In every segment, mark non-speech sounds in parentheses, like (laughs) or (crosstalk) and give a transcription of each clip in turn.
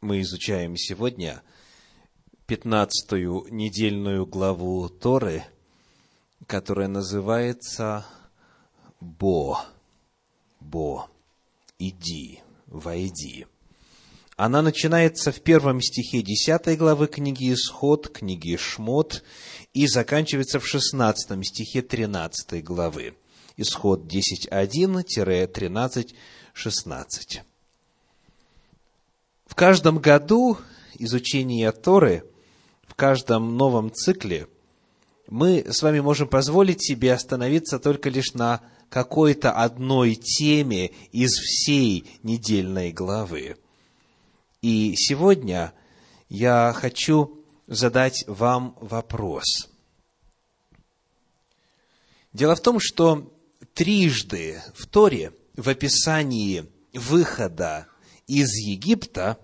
Мы изучаем сегодня пятнадцатую недельную главу Торы, которая называется Бо. Бо. Иди, войди. Она начинается в первом стихе десятой главы книги Исход, книги Шмот, и заканчивается в шестнадцатом стихе тринадцатой главы. Исход 10.1-13.16. В каждом году изучения Торы, в каждом новом цикле, мы с вами можем позволить себе остановиться только лишь на какой-то одной теме из всей недельной главы. И сегодня я хочу задать вам вопрос. Дело в том, что трижды в Торе в описании выхода из Египта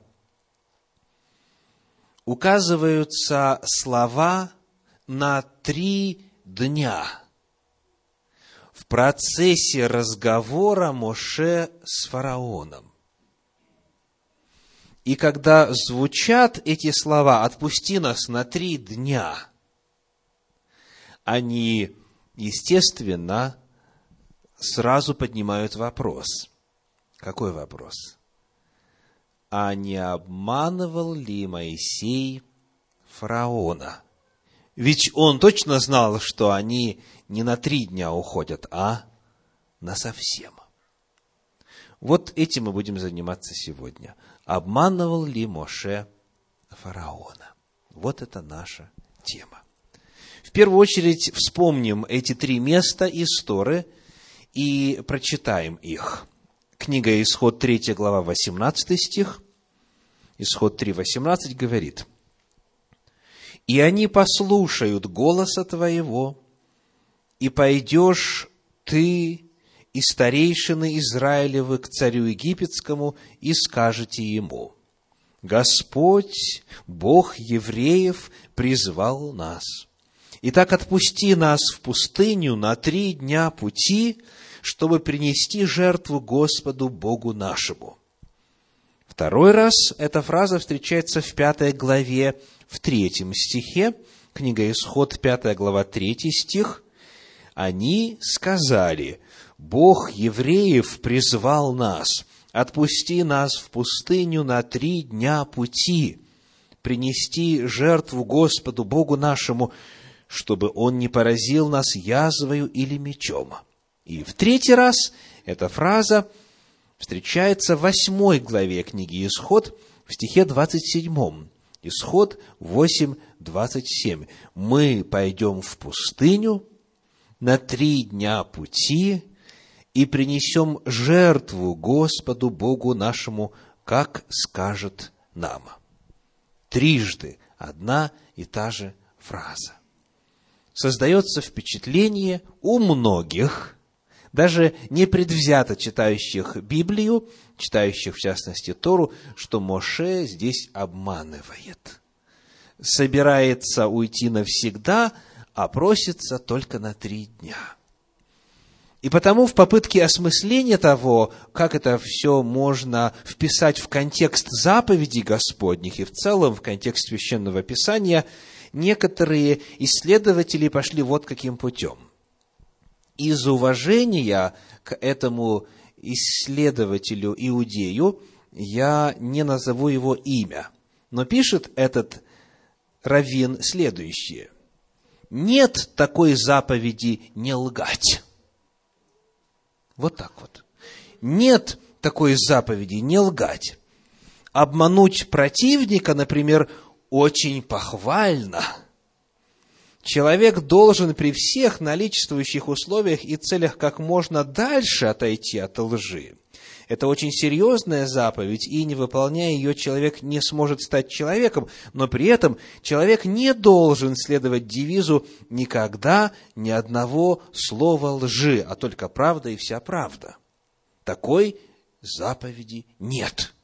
указываются слова на три дня в процессе разговора Моше с фараоном. И когда звучат эти слова «отпусти нас на три дня», они, естественно, сразу поднимают вопрос. Какой вопрос? А не обманывал ли Моисей фараона? Ведь он точно знал, что они не на три дня уходят, а на совсем. Вот этим мы будем заниматься сегодня. Обманывал ли Моше фараона? Вот это наша тема. В первую очередь вспомним эти три места истории и прочитаем их. Книга Исход 3 глава 18 стих, Исход 3, 18 говорит, «И они послушают голоса твоего, и пойдешь ты и старейшины Израилевы к царю египетскому, и скажете ему, Господь, Бог евреев, призвал нас. Итак, отпусти нас в пустыню на три дня пути, чтобы принести жертву Господу Богу нашему. Второй раз эта фраза встречается в пятой главе, в третьем стихе, книга Исход, пятая глава, третий стих. Они сказали, Бог евреев призвал нас, отпусти нас в пустыню на три дня пути, принести жертву Господу Богу нашему, чтобы Он не поразил нас язвою или мечом. И в третий раз эта фраза встречается в восьмой главе книги «Исход» в стихе 27. Исход 8, 27. «Мы пойдем в пустыню на три дня пути и принесем жертву Господу Богу нашему, как скажет нам». Трижды одна и та же фраза. Создается впечатление у многих – даже непредвзято читающих Библию, читающих, в частности, Тору, что Моше здесь обманывает. Собирается уйти навсегда, а просится только на три дня. И потому в попытке осмысления того, как это все можно вписать в контекст заповедей Господних и в целом в контекст Священного Писания, некоторые исследователи пошли вот каким путем из уважения к этому исследователю иудею я не назову его имя. Но пишет этот раввин следующее. Нет такой заповеди не лгать. Вот так вот. Нет такой заповеди не лгать. Обмануть противника, например, очень похвально – Человек должен при всех наличествующих условиях и целях как можно дальше отойти от лжи. Это очень серьезная заповедь, и не выполняя ее, человек не сможет стать человеком, но при этом человек не должен следовать девизу «никогда ни одного слова лжи, а только правда и вся правда». Такой заповеди нет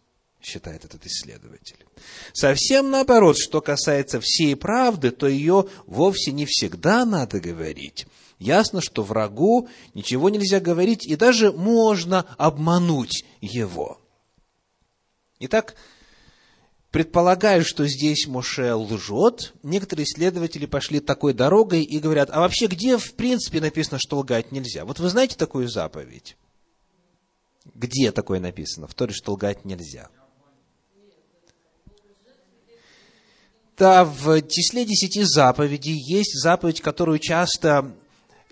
считает этот исследователь. Совсем наоборот, что касается всей правды, то ее вовсе не всегда надо говорить. Ясно, что врагу ничего нельзя говорить, и даже можно обмануть его. Итак, предполагают, что здесь Моше лжет, некоторые исследователи пошли такой дорогой и говорят, а вообще где в принципе написано, что лгать нельзя? Вот вы знаете такую заповедь? Где такое написано? В Торе, что лгать нельзя. Да, в числе десяти заповедей есть заповедь, которую часто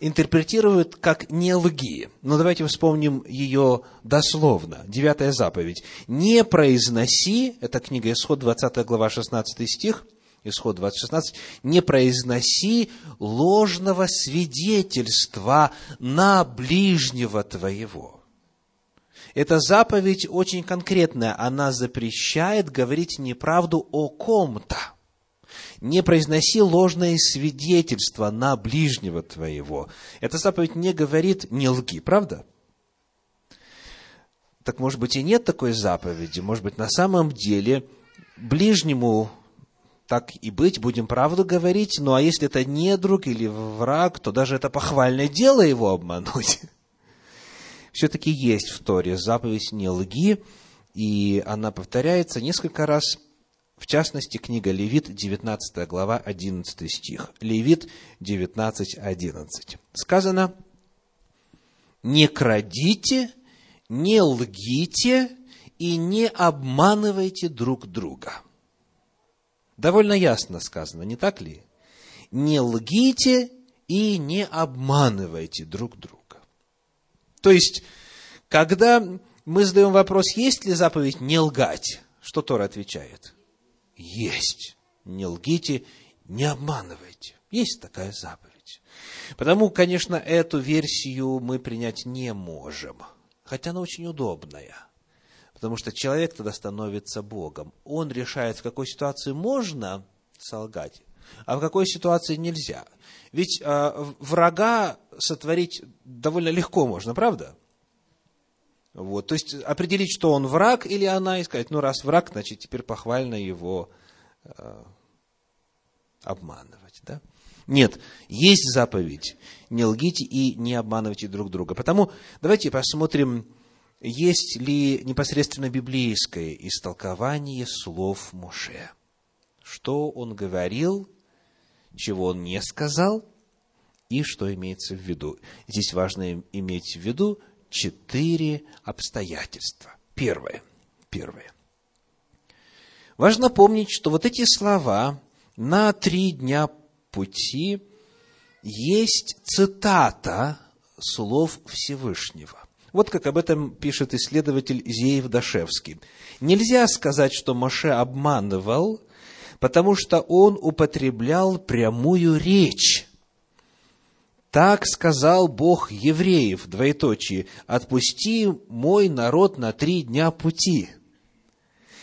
интерпретируют как «не лги». Но давайте вспомним ее дословно. Девятая заповедь. «Не произноси», это книга Исход, 20 глава, 16 стих, Исход 20, «Не произноси ложного свидетельства на ближнего твоего». Эта заповедь очень конкретная. Она запрещает говорить неправду о ком-то не произноси ложное свидетельство на ближнего твоего. Эта заповедь не говорит «не лги», правда? Так, может быть, и нет такой заповеди. Может быть, на самом деле ближнему так и быть, будем правду говорить, ну а если это не друг или враг, то даже это похвальное дело его обмануть. (laughs) Все-таки есть в Торе заповедь «не лги», и она повторяется несколько раз – в частности, книга Левит, 19 глава, 11 стих. Левит 19, 11. Сказано, «Не крадите, не лгите и не обманывайте друг друга». Довольно ясно сказано, не так ли? Не лгите и не обманывайте друг друга. То есть, когда мы задаем вопрос, есть ли заповедь не лгать, что Тора отвечает? Есть. Не лгите, не обманывайте. Есть такая заповедь. Потому, конечно, эту версию мы принять не можем. Хотя она очень удобная. Потому что человек тогда становится Богом. Он решает, в какой ситуации можно солгать, а в какой ситуации нельзя. Ведь э, врага сотворить довольно легко можно, правда? Вот, то есть определить, что он враг или она, и сказать, ну раз враг, значит теперь похвально его э, обманывать. Да? Нет, есть заповедь, не лгите и не обманывайте друг друга. Потому давайте посмотрим, есть ли непосредственно библейское истолкование слов Моше. Что он говорил, чего он не сказал, и что имеется в виду. Здесь важно иметь в виду, четыре обстоятельства. Первое. Первое. Важно помнить, что вот эти слова на три дня пути есть цитата слов Всевышнего. Вот как об этом пишет исследователь Зеев Дашевский. Нельзя сказать, что Моше обманывал, потому что он употреблял прямую речь так сказал Бог евреев, двоеточие, отпусти мой народ на три дня пути.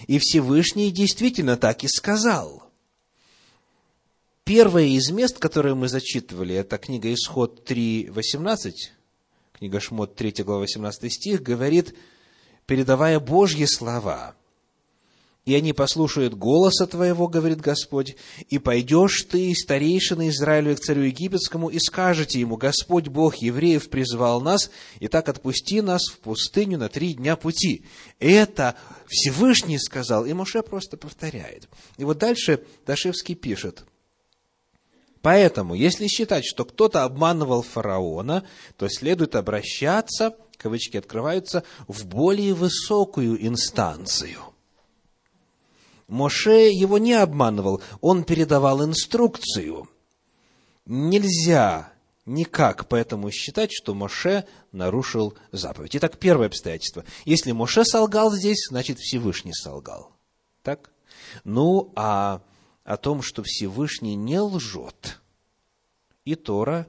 И Всевышний действительно так и сказал. Первое из мест, которое мы зачитывали, это книга Исход 3.18, книга Шмот 3 глава 18 стих, говорит, передавая Божьи слова – и они послушают голоса твоего, говорит Господь, и пойдешь ты, старейшина Израилю к царю египетскому, и скажете ему, Господь Бог евреев призвал нас, и так отпусти нас в пустыню на три дня пути. Это Всевышний сказал, и Моше просто повторяет. И вот дальше Дашевский пишет, Поэтому, если считать, что кто-то обманывал фараона, то следует обращаться, кавычки открываются, в более высокую инстанцию – Моше его не обманывал, он передавал инструкцию. Нельзя никак поэтому считать, что Моше нарушил заповедь. Итак, первое обстоятельство. Если Моше солгал здесь, значит Всевышний солгал. Так? Ну, а о том, что Всевышний не лжет, и Тора,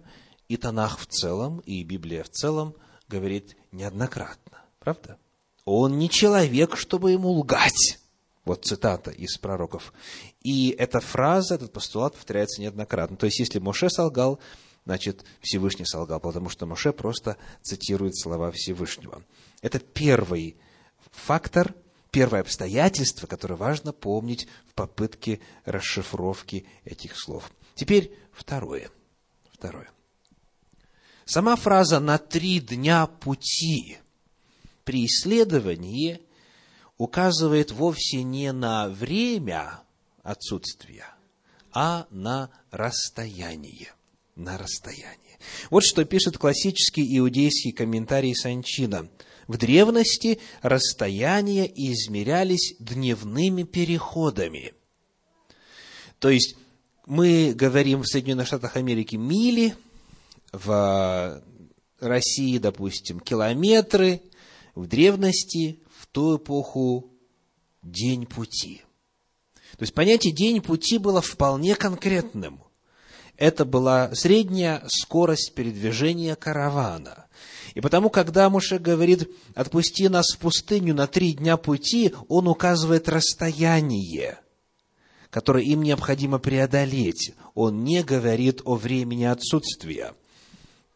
и Танах в целом, и Библия в целом говорит неоднократно. Правда? Он не человек, чтобы ему лгать. Вот цитата из пророков. И эта фраза, этот постулат повторяется неоднократно. То есть, если Моше солгал, значит, Всевышний солгал, потому что Моше просто цитирует слова Всевышнего. Это первый фактор, первое обстоятельство, которое важно помнить в попытке расшифровки этих слов. Теперь второе. Второе. Сама фраза «на три дня пути» при исследовании указывает вовсе не на время отсутствия, а на расстояние. На расстояние. Вот что пишет классический иудейский комментарий Санчина. В древности расстояния измерялись дневными переходами. То есть, мы говорим в Соединенных Штатах Америки мили, в России, допустим, километры, в древности, ту эпоху, день пути. То есть понятие день пути было вполне конкретным. Это была средняя скорость передвижения каравана. И потому, когда Муше говорит, отпусти нас в пустыню на три дня пути, он указывает расстояние, которое им необходимо преодолеть. Он не говорит о времени отсутствия.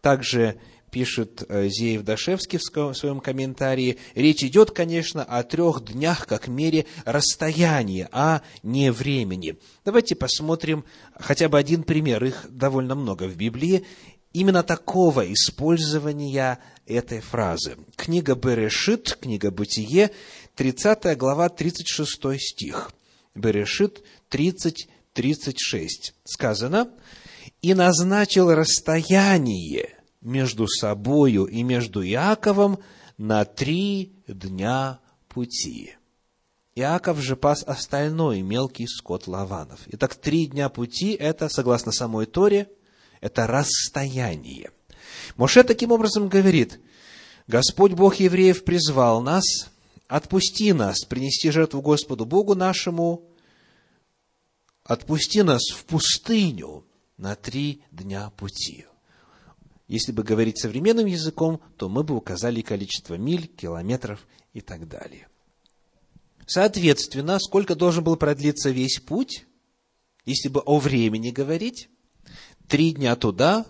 Также пишет э, Зеев Дашевский в своем комментарии, речь идет, конечно, о трех днях как мере расстояния, а не времени. Давайте посмотрим хотя бы один пример, их довольно много в Библии, именно такого использования этой фразы. Книга Берешит, книга Бытие, 30 глава, 36 стих. Берешит 30, 36. Сказано, «И назначил расстояние между собою и между Иаковом на три дня пути. Иаков же пас остальной мелкий скот Лаванов. Итак, три дня пути – это, согласно самой Торе, это расстояние. Моше таким образом говорит, Господь Бог евреев призвал нас, отпусти нас, принести жертву Господу Богу нашему, отпусти нас в пустыню на три дня пути. Если бы говорить современным языком, то мы бы указали количество миль, километров и так далее. Соответственно, сколько должен был продлиться весь путь, если бы о времени говорить? Три дня туда,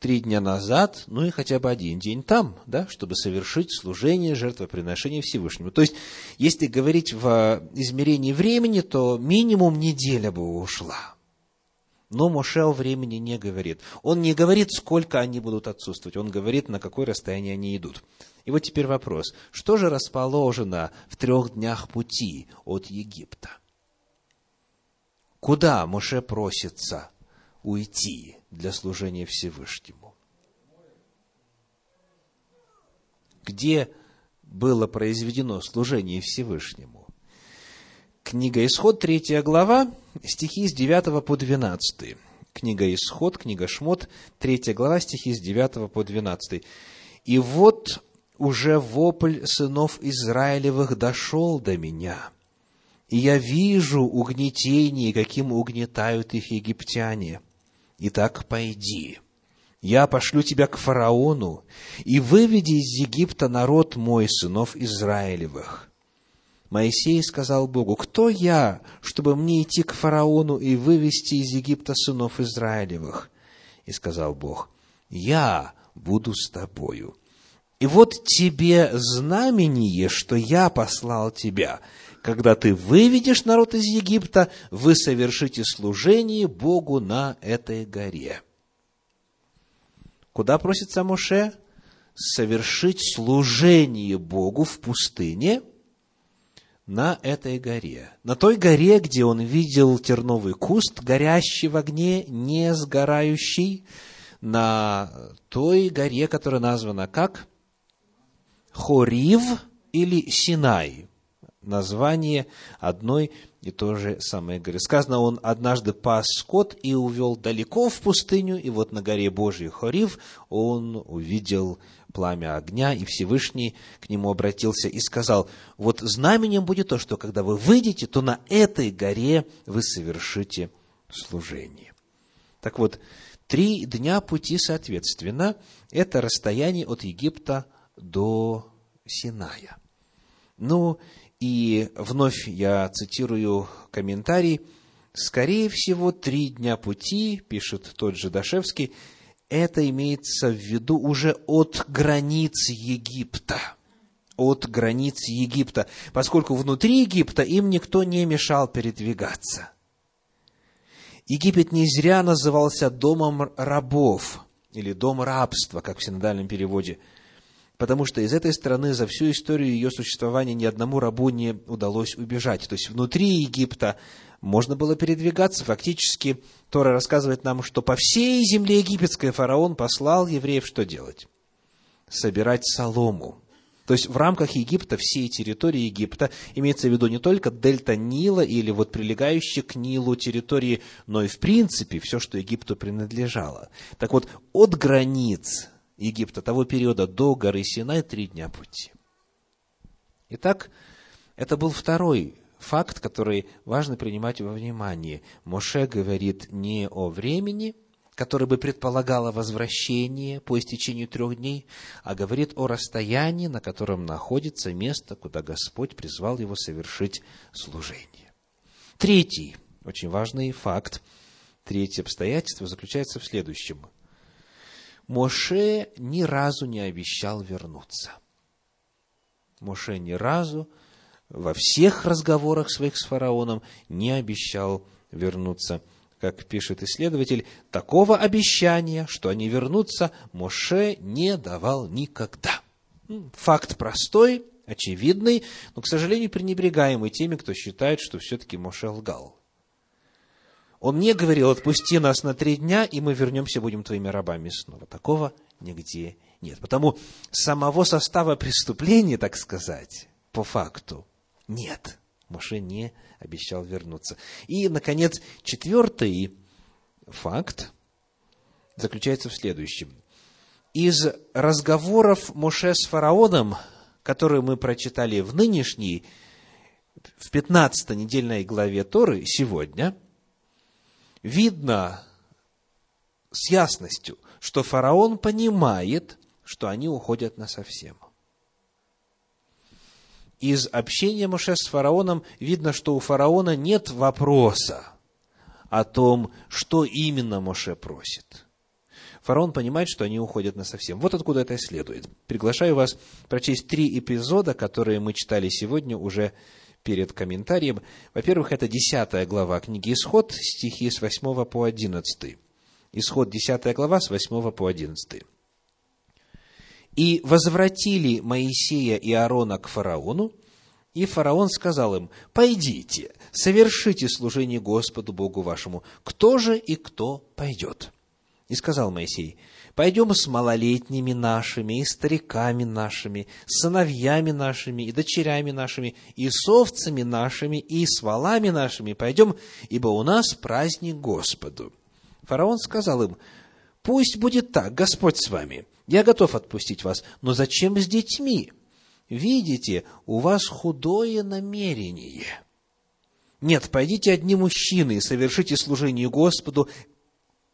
три дня назад, ну и хотя бы один день там, да, чтобы совершить служение, жертвоприношение Всевышнему. То есть, если говорить в измерении времени, то минимум неделя бы ушла. Но Моше о времени не говорит. Он не говорит, сколько они будут отсутствовать. Он говорит, на какое расстояние они идут. И вот теперь вопрос. Что же расположено в трех днях пути от Египта? Куда Моше просится уйти для служения Всевышнему? Где было произведено служение Всевышнему? Книга Исход, третья глава, стихи с 9 по 12. Книга Исход, книга Шмот, третья глава, стихи с 9 по 12. «И вот уже вопль сынов Израилевых дошел до меня, и я вижу угнетение, каким угнетают их египтяне. Итак, пойди, я пошлю тебя к фараону, и выведи из Египта народ мой, сынов Израилевых. Моисей сказал Богу, кто я, чтобы мне идти к фараону и вывести из Египта сынов Израилевых? И сказал Бог, я буду с тобою. И вот тебе знамение, что я послал тебя. Когда ты выведешь народ из Египта, вы совершите служение Богу на этой горе. Куда просится Моше? Совершить служение Богу в пустыне – на этой горе. На той горе, где он видел терновый куст, горящий в огне, не сгорающий, на той горе, которая названа как Хорив или Синай. Название одной и той же самой горы. Сказано, он однажды пас скот и увел далеко в пустыню, и вот на горе Божьей Хорив он увидел пламя огня, и Всевышний к нему обратился и сказал, вот знаменем будет то, что когда вы выйдете, то на этой горе вы совершите служение. Так вот, три дня пути, соответственно, это расстояние от Египта до Синая. Ну, и вновь я цитирую комментарий, скорее всего, три дня пути, пишет тот же Дашевский, это имеется в виду уже от границ Египта. От границ Египта, поскольку внутри Египта им никто не мешал передвигаться. Египет не зря назывался домом рабов, или дом рабства, как в синодальном переводе. Потому что из этой страны за всю историю ее существования ни одному рабу не удалось убежать. То есть внутри Египта можно было передвигаться. Фактически Тора рассказывает нам, что по всей земле египетской фараон послал евреев что делать? Собирать солому. То есть в рамках Египта, всей территории Египта, имеется в виду не только дельта Нила или вот прилегающие к Нилу территории, но и в принципе все, что Египту принадлежало. Так вот, от границ Египта того периода до горы Синай три дня пути. Итак, это был второй факт, который важно принимать во внимание. Моше говорит не о времени – которое бы предполагало возвращение по истечению трех дней, а говорит о расстоянии, на котором находится место, куда Господь призвал его совершить служение. Третий, очень важный факт, третье обстоятельство заключается в следующем. Моше ни разу не обещал вернуться. Моше ни разу во всех разговорах своих с фараоном не обещал вернуться как пишет исследователь, такого обещания, что они вернутся, Моше не давал никогда. Факт простой, очевидный, но, к сожалению, пренебрегаемый теми, кто считает, что все-таки Моше лгал. Он не говорил, отпусти нас на три дня, и мы вернемся, будем твоими рабами снова. Такого нигде нет. Потому самого состава преступления, так сказать, по факту, нет. Моше не обещал вернуться. И, наконец, четвертый факт заключается в следующем. Из разговоров Моше с фараоном, которые мы прочитали в нынешней, в 15 недельной главе Торы сегодня, видно с ясностью, что фараон понимает, что они уходят на совсем из общения Моше с фараоном видно, что у фараона нет вопроса о том, что именно Моше просит. Фараон понимает, что они уходят на совсем. Вот откуда это следует. Приглашаю вас прочесть три эпизода, которые мы читали сегодня уже перед комментарием. Во-первых, это десятая глава книги «Исход», стихи с 8 по 11. Исход, десятая глава, с 8 по 11 и возвратили Моисея и Аарона к фараону, и фараон сказал им, пойдите, совершите служение Господу Богу вашему, кто же и кто пойдет? И сказал Моисей, пойдем с малолетними нашими, и стариками нашими, с сыновьями нашими, и дочерями нашими, и с овцами нашими, и с валами нашими пойдем, ибо у нас праздник Господу. Фараон сказал им, пусть будет так, Господь с вами – я готов отпустить вас, но зачем с детьми? Видите, у вас худое намерение. Нет, пойдите одни мужчины и совершите служение Господу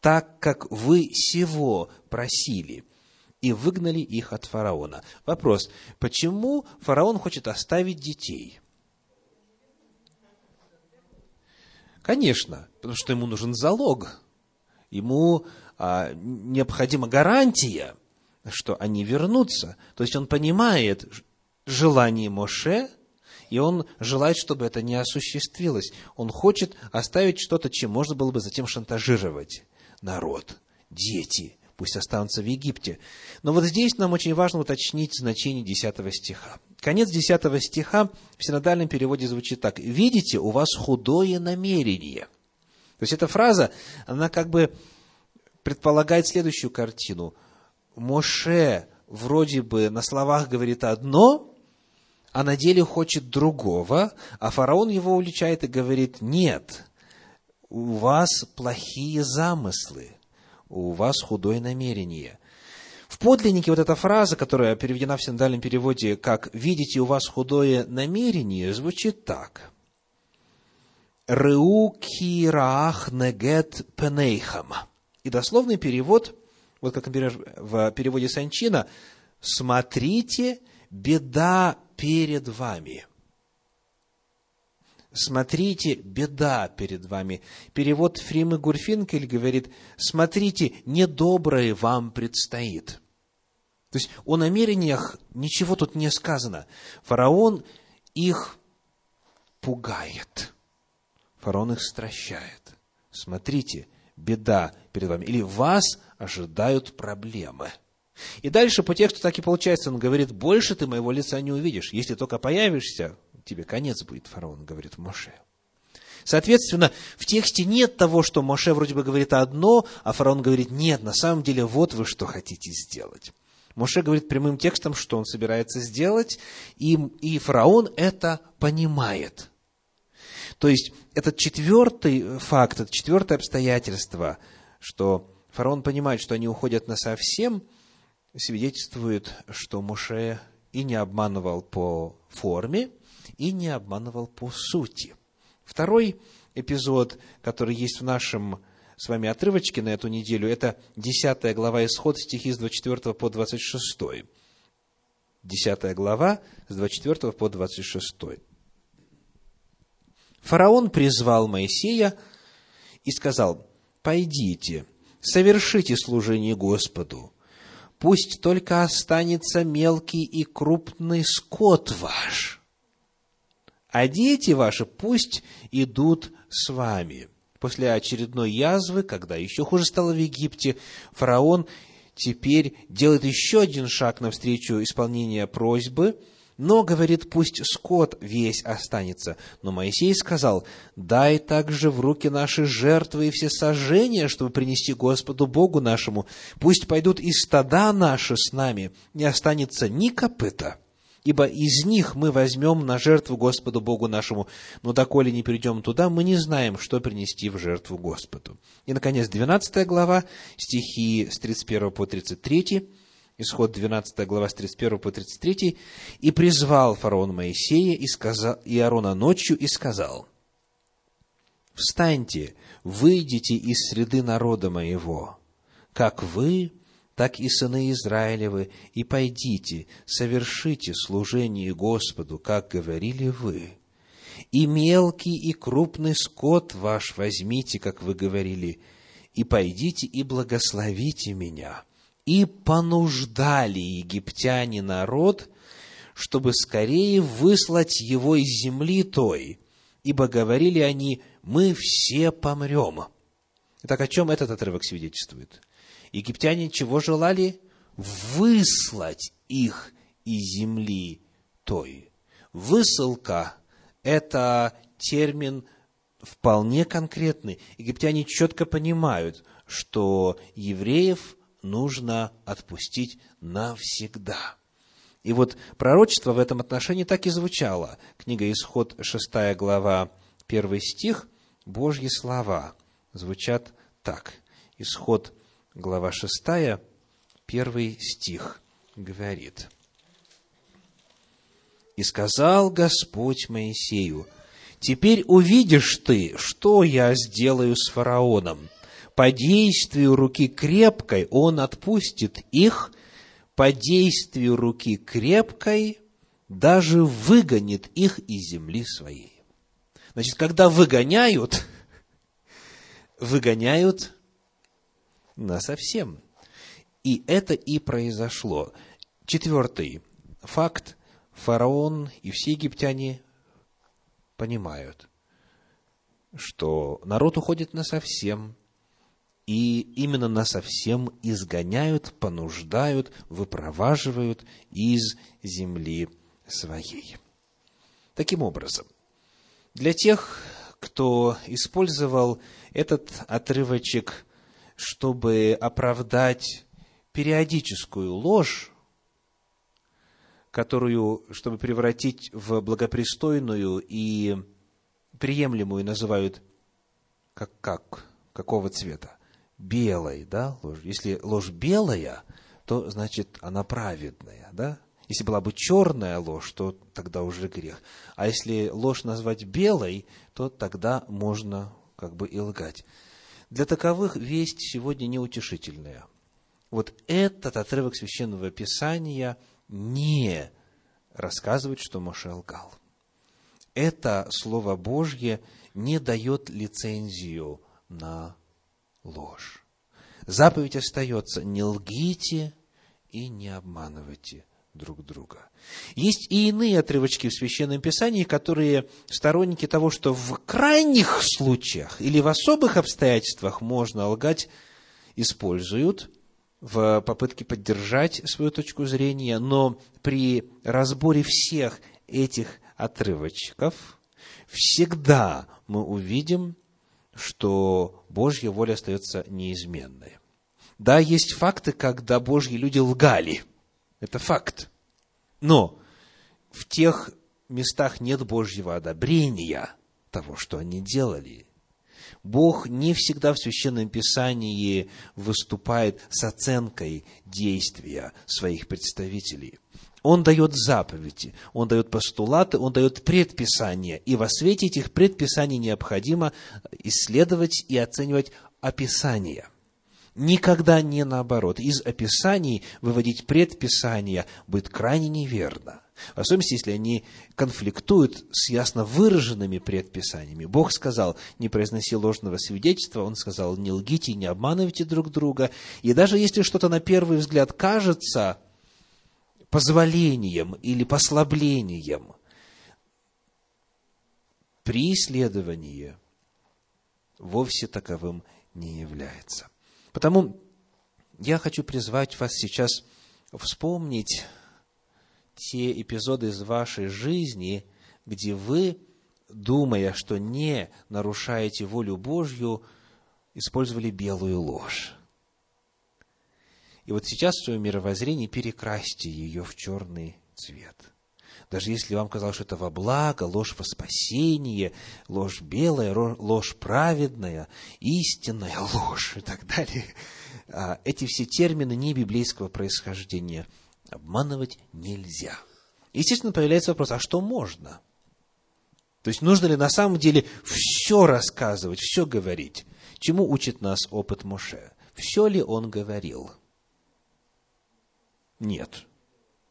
так, как вы сего просили. И выгнали их от фараона. Вопрос, почему фараон хочет оставить детей? Конечно, потому что ему нужен залог. Ему а, необходима гарантия – что они вернутся. То есть он понимает желание Моше, и он желает, чтобы это не осуществилось. Он хочет оставить что-то, чем можно было бы затем шантажировать народ, дети, пусть останутся в Египте. Но вот здесь нам очень важно уточнить значение 10 стиха. Конец 10 стиха в синодальном переводе звучит так. «Видите, у вас худое намерение». То есть эта фраза, она как бы предполагает следующую картину – Моше вроде бы на словах говорит одно, а на деле хочет другого, а фараон его уличает и говорит, нет, у вас плохие замыслы, у вас худое намерение. В подлиннике вот эта фраза, которая переведена в синдальном переводе как «видите, у вас худое намерение», звучит так. «Реу кираах негет пенейхам». И дословный перевод вот как, например, в переводе Санчина, смотрите, беда перед вами. Смотрите, беда перед вами. Перевод Фримы Гурфинкель говорит, смотрите, недоброе вам предстоит. То есть о намерениях ничего тут не сказано. Фараон их пугает. Фараон их стращает. Смотрите, беда перед вами. Или вас ожидают проблемы. И дальше по тексту так и получается, он говорит, больше ты моего лица не увидишь. Если только появишься, тебе конец будет, фараон говорит Моше. Соответственно, в тексте нет того, что Моше вроде бы говорит одно, а фараон говорит, нет, на самом деле вот вы что хотите сделать. Моше говорит прямым текстом, что он собирается сделать, и, и фараон это понимает. То есть, этот четвертый факт, это четвертое обстоятельство, что фараон понимает, что они уходят на совсем, свидетельствует, что Моше и не обманывал по форме, и не обманывал по сути. Второй эпизод, который есть в нашем с вами отрывочке на эту неделю, это 10 глава Исход, стихи с 24 по 26. 10 глава, с 24 по 26. Фараон призвал Моисея и сказал, «Пойдите, совершите служение Господу, пусть только останется мелкий и крупный скот ваш, а дети ваши пусть идут с вами». После очередной язвы, когда еще хуже стало в Египте, фараон теперь делает еще один шаг навстречу исполнения просьбы – но, говорит, пусть скот весь останется. Но Моисей сказал, дай также в руки наши жертвы и все сожжения, чтобы принести Господу Богу нашему. Пусть пойдут и стада наши с нами, не останется ни копыта, ибо из них мы возьмем на жертву Господу Богу нашему, но доколе не придем туда, мы не знаем, что принести в жертву Господу. И, наконец, 12 глава, стихи с 31 по 33, Исход 12 глава с 31 по 33. «И призвал фараон Моисея и, сказал, и Аарона ночью и сказал, «Встаньте, выйдите из среды народа моего, как вы, так и сыны Израилевы, и пойдите, совершите служение Господу, как говорили вы. И мелкий, и крупный скот ваш возьмите, как вы говорили, и пойдите и благословите меня» и понуждали египтяне народ, чтобы скорее выслать его из земли той, ибо говорили они, мы все помрем. Итак, о чем этот отрывок свидетельствует? Египтяне чего желали? Выслать их из земли той. Высылка – это термин вполне конкретный. Египтяне четко понимают, что евреев нужно отпустить навсегда. И вот пророчество в этом отношении так и звучало. Книга Исход, 6 глава, 1 стих, Божьи слова звучат так. Исход, глава 6, 1 стих говорит. «И сказал Господь Моисею, «Теперь увидишь ты, что я сделаю с фараоном, по действию руки крепкой он отпустит их, по действию руки крепкой даже выгонит их из земли своей. Значит, когда выгоняют, (laughs) выгоняют на совсем. И это и произошло. Четвертый факт. Фараон и все египтяне понимают, что народ уходит на совсем, и именно нас совсем изгоняют, понуждают, выпроваживают из земли своей. Таким образом, для тех, кто использовал этот отрывочек, чтобы оправдать периодическую ложь, которую, чтобы превратить в благопристойную и приемлемую, называют как, как, какого цвета? Белой, да, ложь. Если ложь белая, то значит она праведная, да? Если была бы черная ложь, то тогда уже грех. А если ложь назвать белой, то тогда можно как бы и лгать. Для таковых весть сегодня неутешительная. Вот этот отрывок Священного Писания не рассказывает, что Моше лгал. Это Слово Божье не дает лицензию на ложь. Заповедь остается «не лгите и не обманывайте друг друга». Есть и иные отрывочки в Священном Писании, которые сторонники того, что в крайних случаях или в особых обстоятельствах можно лгать, используют в попытке поддержать свою точку зрения, но при разборе всех этих отрывочков всегда мы увидим, что Божья воля остается неизменной. Да, есть факты, когда Божьи люди лгали. Это факт. Но в тех местах нет Божьего одобрения того, что они делали. Бог не всегда в Священном Писании выступает с оценкой действия своих представителей. Он дает заповеди, он дает постулаты, он дает предписания. И во свете этих предписаний необходимо исследовать и оценивать описания. Никогда не наоборот. Из описаний выводить предписания будет крайне неверно. В особенности, если они конфликтуют с ясно выраженными предписаниями. Бог сказал, не произноси ложного свидетельства, Он сказал, не лгите не обманывайте друг друга. И даже если что-то на первый взгляд кажется позволением или послаблением при исследовании вовсе таковым не является. Потому я хочу призвать вас сейчас вспомнить те эпизоды из вашей жизни, где вы, думая, что не нарушаете волю Божью, использовали белую ложь. И вот сейчас в своем мировоззрении перекрасьте ее в черный цвет. Даже если вам казалось, что это во благо, ложь во спасение, ложь белая, ложь праведная, истинная (laughs) ложь и так далее. А, эти все термины не библейского происхождения. Обманывать нельзя. Естественно, появляется вопрос, а что можно? То есть, нужно ли на самом деле все рассказывать, все говорить? Чему учит нас опыт Моше? Все ли он говорил? Нет.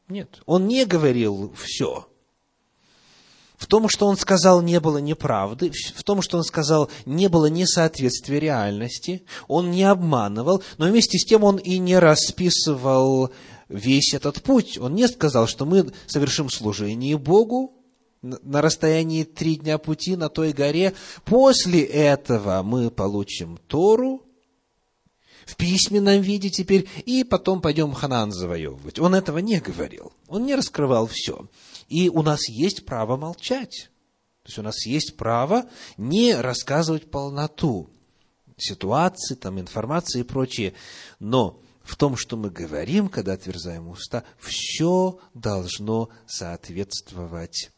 Нет. Он не говорил все. В том, что он сказал, не было неправды, в том, что он сказал, не было несоответствия реальности, он не обманывал, но вместе с тем он и не расписывал весь этот путь. Он не сказал, что мы совершим служение Богу на расстоянии три дня пути на той горе. После этого мы получим Тору, в письменном виде теперь, и потом пойдем Ханаан завоевывать. Он этого не говорил. Он не раскрывал все. И у нас есть право молчать. То есть у нас есть право не рассказывать полноту ситуации, там, информации и прочее. Но в том, что мы говорим, когда отверзаем уста, все должно соответствовать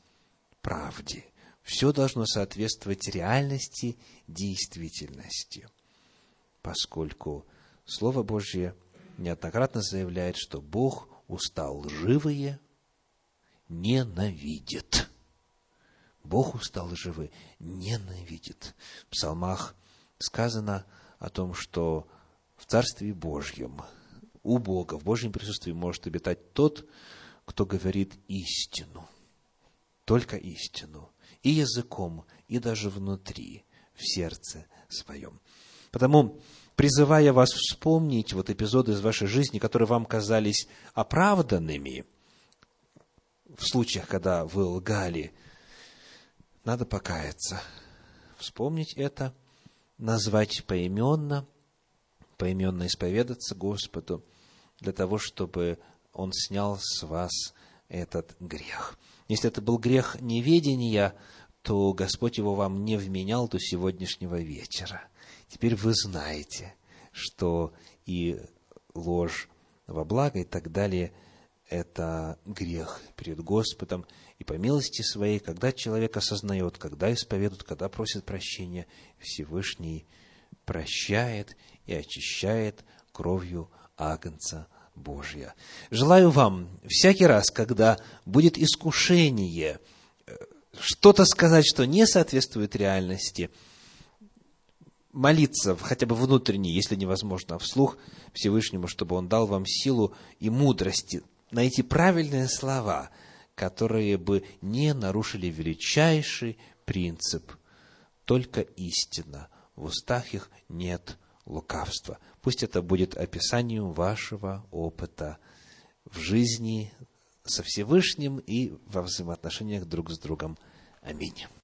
правде. Все должно соответствовать реальности, действительности. Поскольку Слово Божье неоднократно заявляет, что Бог устал лживые ненавидит. Бог устал лживые ненавидит. В псалмах сказано о том, что в Царстве Божьем у Бога, в Божьем присутствии может обитать тот, кто говорит истину, только истину, и языком, и даже внутри, в сердце своем. Потому призывая вас вспомнить вот эпизоды из вашей жизни, которые вам казались оправданными, в случаях, когда вы лгали, надо покаяться, вспомнить это, назвать поименно, поименно исповедаться Господу, для того, чтобы Он снял с вас этот грех. Если это был грех неведения, то Господь его вам не вменял до сегодняшнего вечера – Теперь вы знаете, что и ложь во благо и так далее – это грех перед Господом. И по милости своей, когда человек осознает, когда исповедует, когда просит прощения, Всевышний прощает и очищает кровью Агнца Божия. Желаю вам всякий раз, когда будет искушение э, что-то сказать, что не соответствует реальности – молиться хотя бы внутренне, если невозможно, вслух Всевышнему, чтобы Он дал вам силу и мудрости найти правильные слова, которые бы не нарушили величайший принцип. Только истина. В устах их нет лукавства. Пусть это будет описанием вашего опыта в жизни со Всевышним и во взаимоотношениях друг с другом. Аминь.